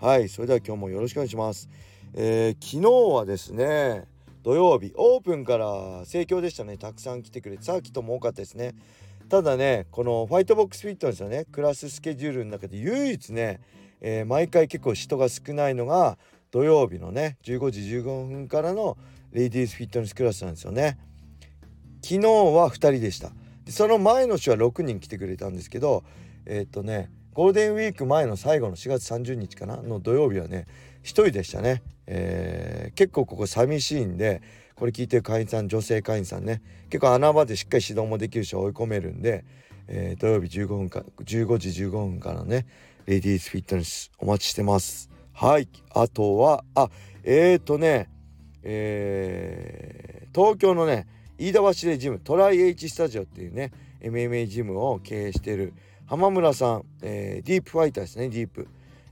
はいそれでは今日もよろしくお願いします、えー、昨日はですね土曜日オープンから盛況でしたね。たくさん来てくれてさっきとも多かったですね。ただねこのファイトボックスフィットネスのね。クラススケジュールの中で唯一ね、えー、毎回結構人が少ないのが土曜日のね15時15分からのレディースフィットネスクラスなんですよね。昨日は2人でした。でその前の週は6人来てくれたんですけどえー、っとねゴールデンウィーク前の最後の4月30日かな？の土曜日はね1人でしたね、えー、結構ここ寂しいんでこれ聞いてる会員さん女性会員さんね結構穴場でしっかり指導もできるし追い込めるんで、えー、土曜日15分か15時15分からねレディースフィットネスお待ちしてます。はい。あとはあえーとねえー、東京のね飯田橋でジムトライ H スタジオっていうね MMA ジムを経営している浜村さん、えー、ディープファイターですねディープ、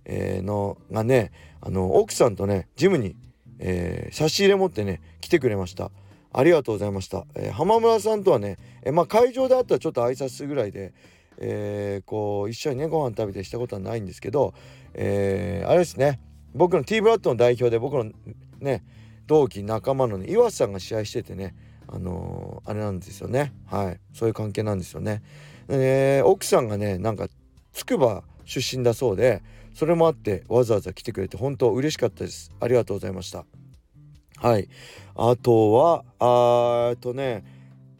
えー、のがねあの奥さんとねジムに、えー、差し入れ持ってね来てくれました。ありがとうございました、えー、浜村さんとはね、えー、まあ会場であったらちょっと挨拶するぐらいでえー、こう一緒にねご飯食べてしたことはないんですけど、えー、あれですね。僕の T ブラッドの代表で僕のね同期仲間のね岩瀬さんが試合しててねあのー、あれなんですよね。はい。そういう関係なんですよね。えー、奥さんがねなんかつくば出身だそうでそれもあってわざわざ来てくれて本当嬉しかったです。ありがとうございました。はい。あとはあとね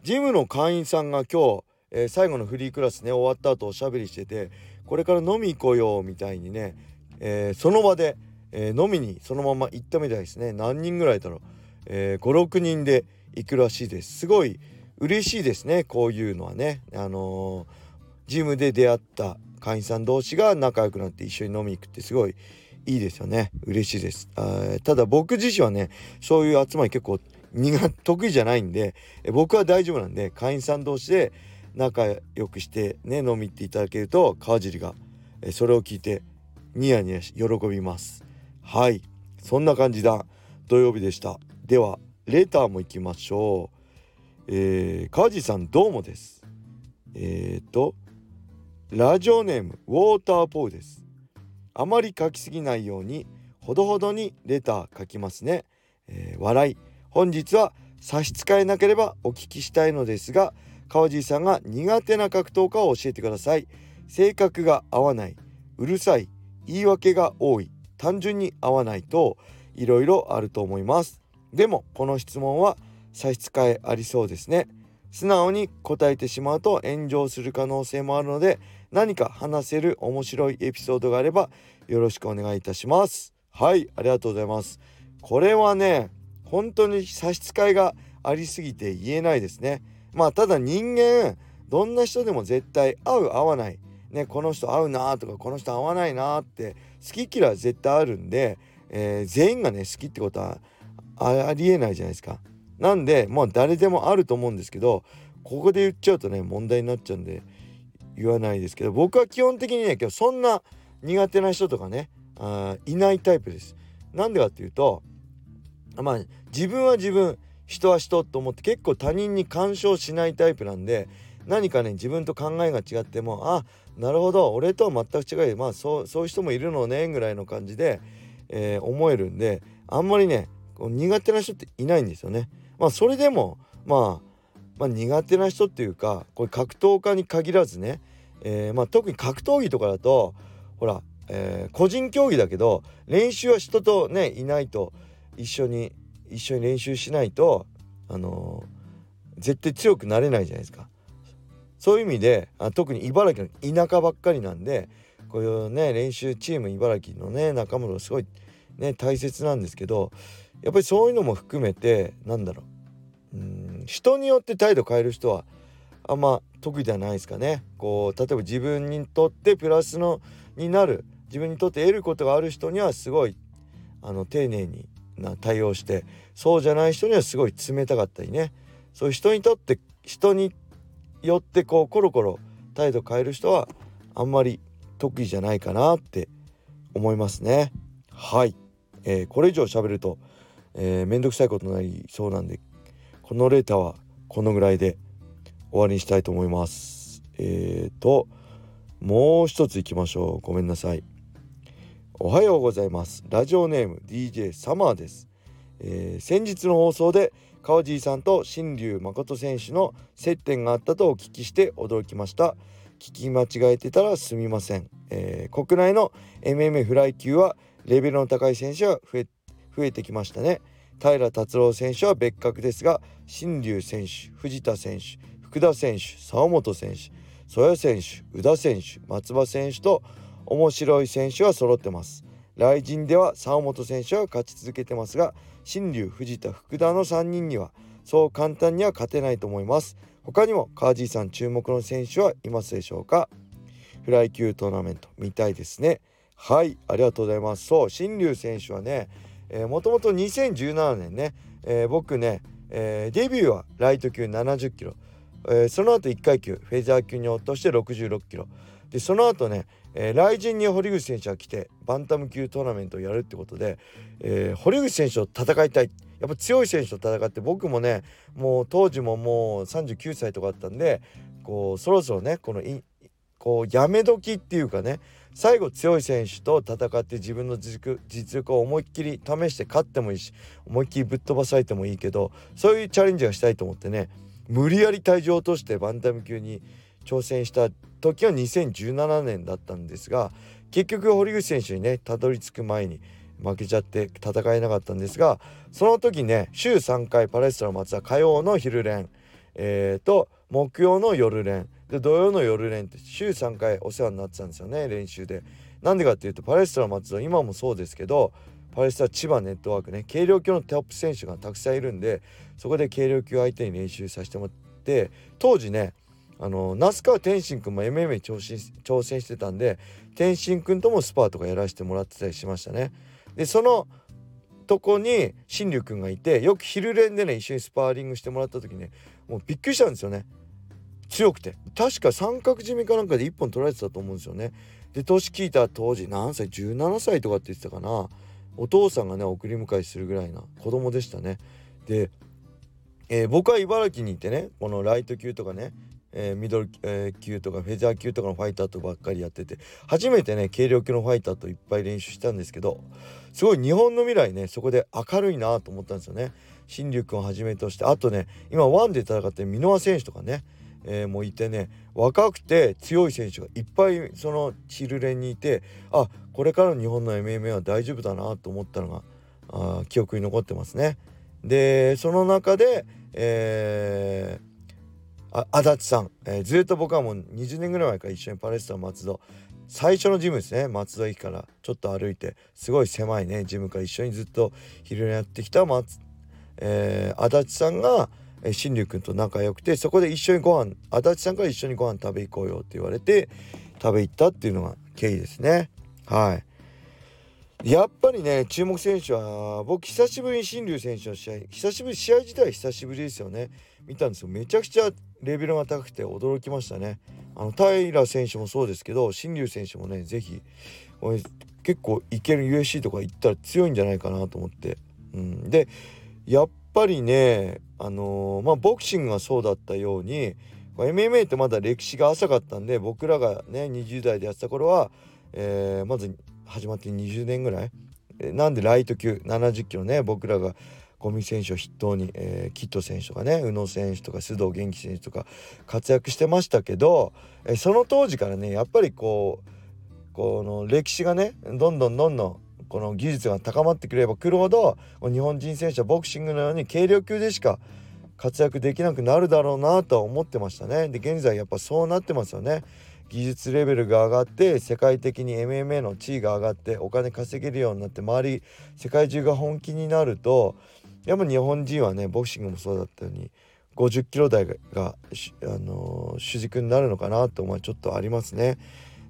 ジムの会員さんが今日、えー、最後のフリークラスね終わった後おしゃべりしててこれから飲み行こうよみたいにね、えー、その場で、えー、飲みにそのまま行ったみたいですね。何人ぐらいだろう、えー、56人で行くらしいです。すごい嬉しいですね。こういうのはね。あのー、ジムで出会った会員さん同士が仲良くなって一緒に飲み行くってすごいいいですよね。嬉しいです。ただ僕自身はねそういう集まり結構苦得意じゃないんで僕は大丈夫なんで会員さん同士で仲良くしてね飲み行っていただけると川尻がそれを聞いてニヤニヤし喜びます。はい。そんな感じだ。土曜日でした。ではレターも行きましょう。えー、川地さんどうもです。えっ、ー、と、ラジオネームウォーターポーです。あまり書きすぎないように、ほどほどにレター書きますね。えー、笑い。本日は差し支えなければお聞きしたいのですが、川地さんが苦手な格闘家を教えてください。性格が合わない、うるさい、言い訳が多い、単純に合わないと、いろいろあると思います。でも、この質問は差し支えありそうですね。素直に答えてしまうと炎上する可能性もあるので何か話せる面白いエピソードがあればよろしくお願いいたします。はいありがとうございます。これはね本当に差し支えがありすぎて言えないですね。まあただ人間どんな人でも絶対合う合わない。ねこの人合うなとかこの人合わないなって好き嫌いは絶対あるんで、えー、全員がね好きってことはありえないじゃないですか。なんでまあ誰でもあると思うんですけどここで言っちゃうとね問題になっちゃうんで言わないですけど僕は基本的にね今日そんな苦手な人とかねあいないタイプです。なんでかっていうとまあ自分は自分人は人と思って結構他人に干渉しないタイプなんで何かね自分と考えが違ってもあなるほど俺とは全く違いまあそうそういう人もいるのねぐらいの感じで、えー、思えるんであんまりね苦手な人っていないんですよね。まあそれでも、まあ、まあ苦手な人っていうかこれ格闘家に限らずね、えー、まあ特に格闘技とかだとほら、えー、個人競技だけど練習は人とねいないと一緒に一緒に練習しないとあのー、絶対強くなれないじゃないですか。そういう意味であ特に茨城の田舎ばっかりなんでこういうね練習チーム茨城のね仲間もすごいね大切なんですけどやっぱりそういうのも含めてなんだろう。うん人によって態度変える人はあんま得意ではないですかね。こう例えば自分にとってプラスのになる自分にとって得ることがある人にはすごいあの丁寧にな対応してそうじゃない人にはすごい冷たかったりね。そういう人にとって人によってこうコロコロ態度変える人はあんまり得意じゃないかなって思いますね。はい、えー、これ以上喋ると、えー、めんどくさいことになりそうなんでこのレーターはこのぐらいで終わりにしたいと思います。えーともう一ついきましょう。ごめんなさい。おはようございます。ラジオネーム DJ サマーです、えー、先日の放送で川尻さんと新竜誠選手の接点があったとお聞きして驚きました。聞き間違えてたらすみません、えー、国内の MMA フライ級はレベルの高い選手は増え増えてきましたね。平達郎選手は別格ですが新竜選手藤田選手福田選手沢本選手曽谷選手宇田選手松葉選手と面白い選手は揃ってます。来陣では沢本選手は勝ち続けてますが新竜藤田福田の3人にはそう簡単には勝てないと思います。他にも川地さん注目の選手はいますでしょうか？フライ級トーナメント見たいですね。はいありがとうございます。そう新竜選手はねもともと2017年ね、えー、僕ね、えー、デビューはライト級70キロ、えー、その後1階級フェザー級に落として66キロ。でその後ねえー、来陣に堀口選手が来てバンタム級トーナメントをやるってことで、えー、堀口選手と戦いたい。やっぱ強い選手と戦って僕もねもう当時ももう39歳とかあったんでこうそろそろねこのこうやめ時っていうかね最後強い選手と戦って自分の実力を思いっきり試して勝ってもいいし思いっきりぶっ飛ばされてもいいけどそういうチャレンジがしたいと思ってね無理やり体重を落としてバンタム級に挑戦した時は2017年だったんですが結局堀口選手にねたどり着く前に負けちゃって戦えなかったんですがその時ね週3回パレストラ松は火曜の昼練、えー、と木曜の夜練で土曜の夜練って週3回お世話になってたんですよね練習で。なんでかっていうとパレストラ松は今もそうですけどパレストラ千葉ネットワークね軽量級のトップ選手がたくさんいるんでそこで軽量級相手に練習させてもらって当時ねあの那須川天心君も MMA に挑戦挑戦してたんで天心君ともスパーとかやらせてもらってたりしましたね。でそのとこに新竜君がいてよく昼練でね一緒にスパーリングしてもらった時ねもうびっくりしたんですよね強くて。確か三角締めかなんかで1本取られてたと思うんですよね。で年聞いた当時何歳？17歳とかって言ってたかな。お父さんがね送り迎えするぐらいな子供でしたね。で、えー、僕は茨城にいてねこのライト級とかねえー、ミドル、えー、級とかフェザー級とかのファイターとばっかりやってて初めてね軽量級のファイターといっぱい練習したんですけどすごい日本の未来ねそこで明るいなと思ったんですよね。新竜君をはじめとしてあとね今ワンで戦ってる箕輪選手とかね、えー、もいてね若くて強い選手がいっぱいそのチルレンにいてあこれからの日本の MMA は大丈夫だなと思ったのがあ記憶に残ってますね。でその中で、えー足立さん、えー、ずっと僕はもう20年ぐらい前から一緒にパレストラ松戸最初のジムですね松戸駅からちょっと歩いてすごい狭いねジムから一緒にずっと昼寝やってきた松、えー、足立さんが新竜君と仲良くてそこで一緒にご飯足立さんから一緒にご飯食べ行こうよって言われて食べ行ったっていうのが経緯ですね。はい。やっぱりね注目選手は僕久しぶりに新竜選手の試合久しぶり試合自体久しぶりですよね。見たんですよ。めちゃくちゃレベルが高くて驚きましたね。あの平選手もそうですけど新竜選手もね是非結構いける USC とか行ったら強いんじゃないかなと思って、うん、でやっぱりねあのー、まあボクシングがそうだったように MMA ってまだ歴史が浅かったんで僕らがね20代でやってた頃は、えー、まず始まって20年ぐらい。なんでライト級70キロね僕らが五味選手を筆頭に、えー、キット選手とかね宇野選手とか須藤元気選手とか活躍してましたけど、えー、その当時からねやっぱりこうこの歴史がねどんどんどんどんこの技術が高まってくればくるほど日本人選手はボクシングのように軽量級でしか活躍できなくなるだろうなとは思ってましたね。で現在やっぱそうなってますよね。技術レベルが上がって世界的に MMA の地位が上がってお金稼げるようになって周り世界中が本気になるとやっぱ日本人はねボクシングもそうだったように50キロ台が、あのー、主軸になるのかなと思うちょっとありますね。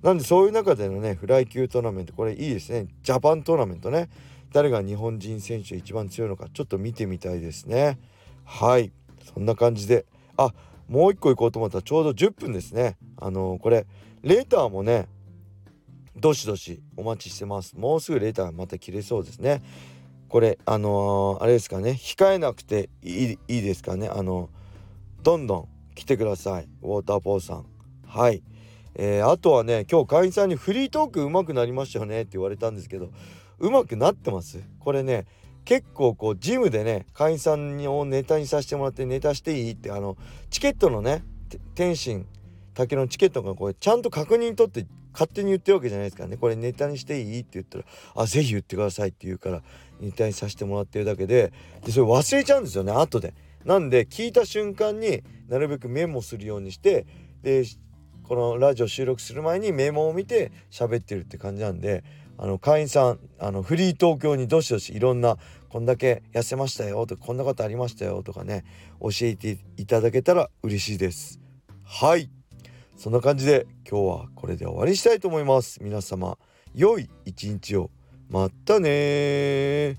なんでそういう中でのねフライ級トーナメントこれいいですね。ジャパントーナメントね。誰が日本人選手一番強いのかちょっと見てみたいですね。はい。そんな感じで。あもう一個行こうと思ったらちょうど10分ですね。あのー、これレーターもねどしどしお待ちしてます。もうすぐレーターまた切れそうですね。これあのー、あれですかね。控えなくていいいいですかね。あのどんどん来てください。ウォーターポーさん。はい。えー、あとはね今日会員さんにフリートーク上手くなりましたよねって言われたんですけど上手くなってます？これね結構こうジムでね会員さんをネタにさせてもらってネタしていい？ってあのチケットのね天心竹のチケットがこれちゃんと確認取って勝手に言ってるわけじゃないですからね。これネタにしていい？って言ったら「あぜひ言ってください」って言うからネタにさせてもらってるだけででそれ忘れちゃうんですよね後で。なんで聞いた瞬間になるべくメモするようにしてでこのラジオ収録する前にメモを見て喋ってるって感じなんであの会員さんあのフリー東京にどしどしいろんなこんだけ痩せましたよとかこんなことありましたよとかね教えていただけたら嬉しいです。はい。そんな感じで今日はこれで終わりにしたいと思います。皆様良い一日を。またね